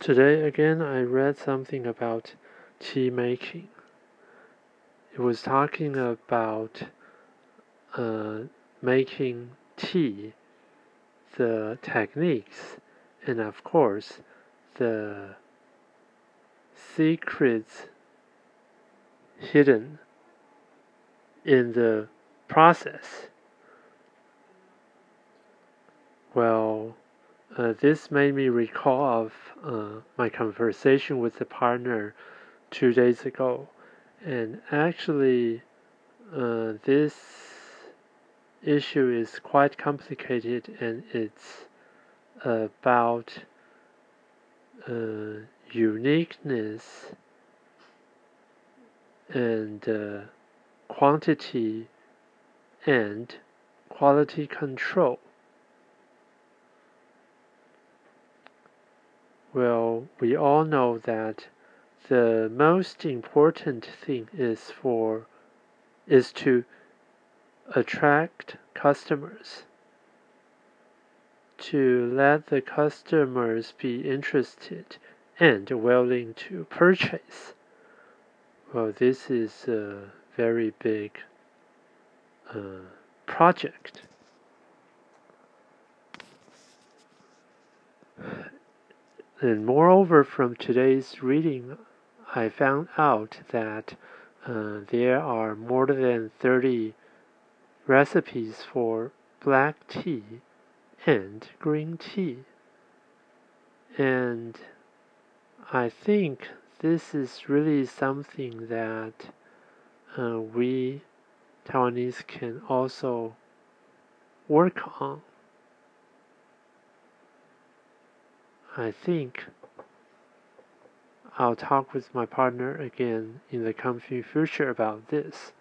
Today again, I read something about tea making. It was talking about uh, making tea, the techniques, and of course, the secrets hidden in the process. Well, uh, this made me recall of uh, my conversation with the partner two days ago, and actually, uh, this issue is quite complicated, and it's about uh, uniqueness and uh, quantity and quality control. Well, we all know that the most important thing is for is to attract customers to let the customers be interested and willing to purchase. Well, this is a very big uh, project. And moreover, from today's reading, I found out that uh, there are more than 30 recipes for black tea and green tea. And I think this is really something that uh, we Taiwanese can also work on. I think I'll talk with my partner again in the coming future about this.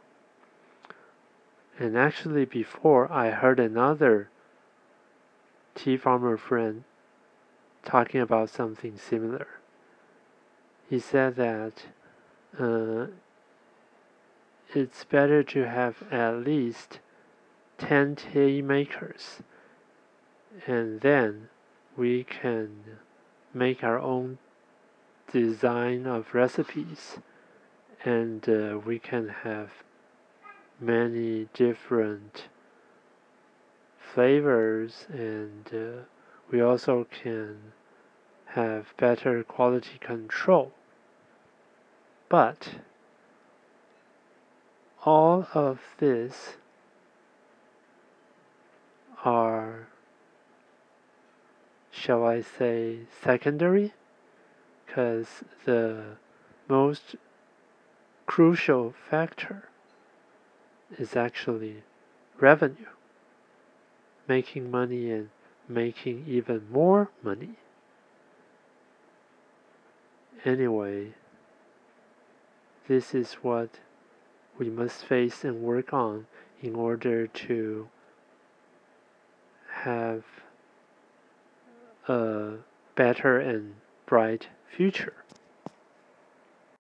And actually, before I heard another tea farmer friend talking about something similar. He said that uh, it's better to have at least 10 tea makers and then we can make our own design of recipes and uh, we can have many different flavors and uh, we also can have better quality control. But all of this are shall I say, secondary, because the most crucial factor is actually revenue, making money and making even more money. Anyway, this is what we must face and work on in order to have a better and bright future.